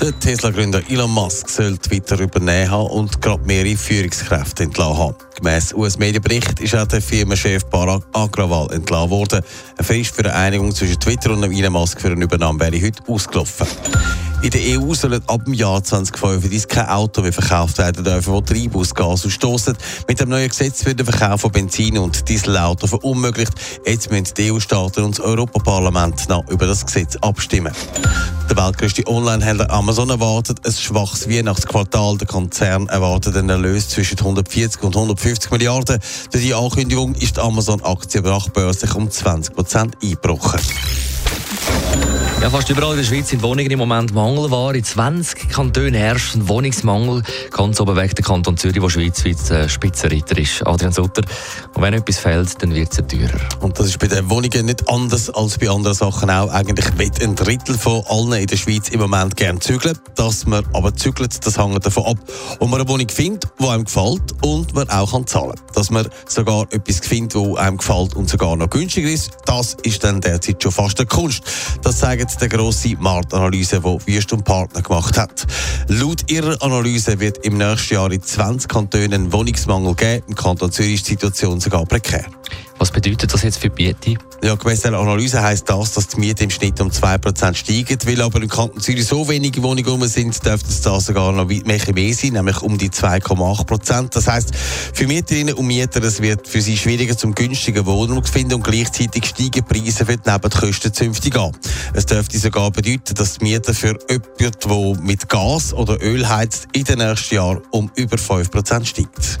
Der Tesla-Gründer Elon Musk soll Twitter übernehmen haben und gerade mehrere Führungskräfte entlassen haben. Gemäss US-Medienbericht ist auch der Firmenchef Barack Agrawal entlassen worden. Eine Frist für eine Einigung zwischen Twitter und Elon Musk für eine Übernahme wäre heute ausgelaufen. In der EU sollen ab dem Jahr 2035 kein Auto mehr verkauft werden dürfen, das Treibhausgas ausstoßen. Mit dem neuen Gesetz wird der Verkauf von Benzin- und Dieselautos verunmöglicht. Jetzt müssen die EU-Staaten und das Europaparlament noch über das Gesetz abstimmen. Der weltgrößte Onlinehändler Amazon erwartet ein schwaches Weihnachtsquartal. Der Konzern erwartet einen Erlös zwischen 140 und 150 Milliarden. Durch die Ankündigung ist die Amazon-Aktie börslich um 20 Prozent eingebrochen. Ja, fast überall in der Schweiz sind Wohnungen im Moment Mangelware. In 20 Kantonen herrscht ein Wohnungsmangel. Ganz oben weg der Kanton Zürich, der schweizweit Spitzenreiter ist. Adrian Sutter. Und wenn etwas fehlt, dann wird es teurer. Und das ist bei den Wohnungen nicht anders als bei anderen Sachen auch. Eigentlich wird ein Drittel von allen in der Schweiz im Moment gerne zügeln. Dass man aber zügelt, das hängt davon ab, ob man eine Wohnung findet, die einem gefällt und man auch kann zahlen kann. Dass man sogar etwas findet, das einem gefällt und sogar noch günstiger ist, das ist dann derzeit schon fast eine Kunst. Das zeigt die grosse Marktanalyse, die Wüst und Partner gemacht hat. Laut ihrer Analyse wird im nächsten Jahr in 20 Kantonen Wohnungsmangel geben. Im Kanton Zürich ist die Situation sogar prekär. Was bedeutet das jetzt für die Miete? Ja, gemäss der Analyse heisst das, dass die Miete im Schnitt um 2% steigt. Weil aber im Kanton Zürich so wenige Wohnungen sind, dürfte es da sogar noch mehr, mehr sein, nämlich um die 2,8%. Das heisst, für Mieterinnen und Mieter es wird für sie schwieriger, zum günstigen Wohnung zu finden und gleichzeitig steigen die Preise für die Nebenkosten zünftig an. Es dürfte sogar bedeuten, dass die Miete für jemanden, der mit Gas oder Öl heizt, in den nächsten Jahren um über 5% steigt.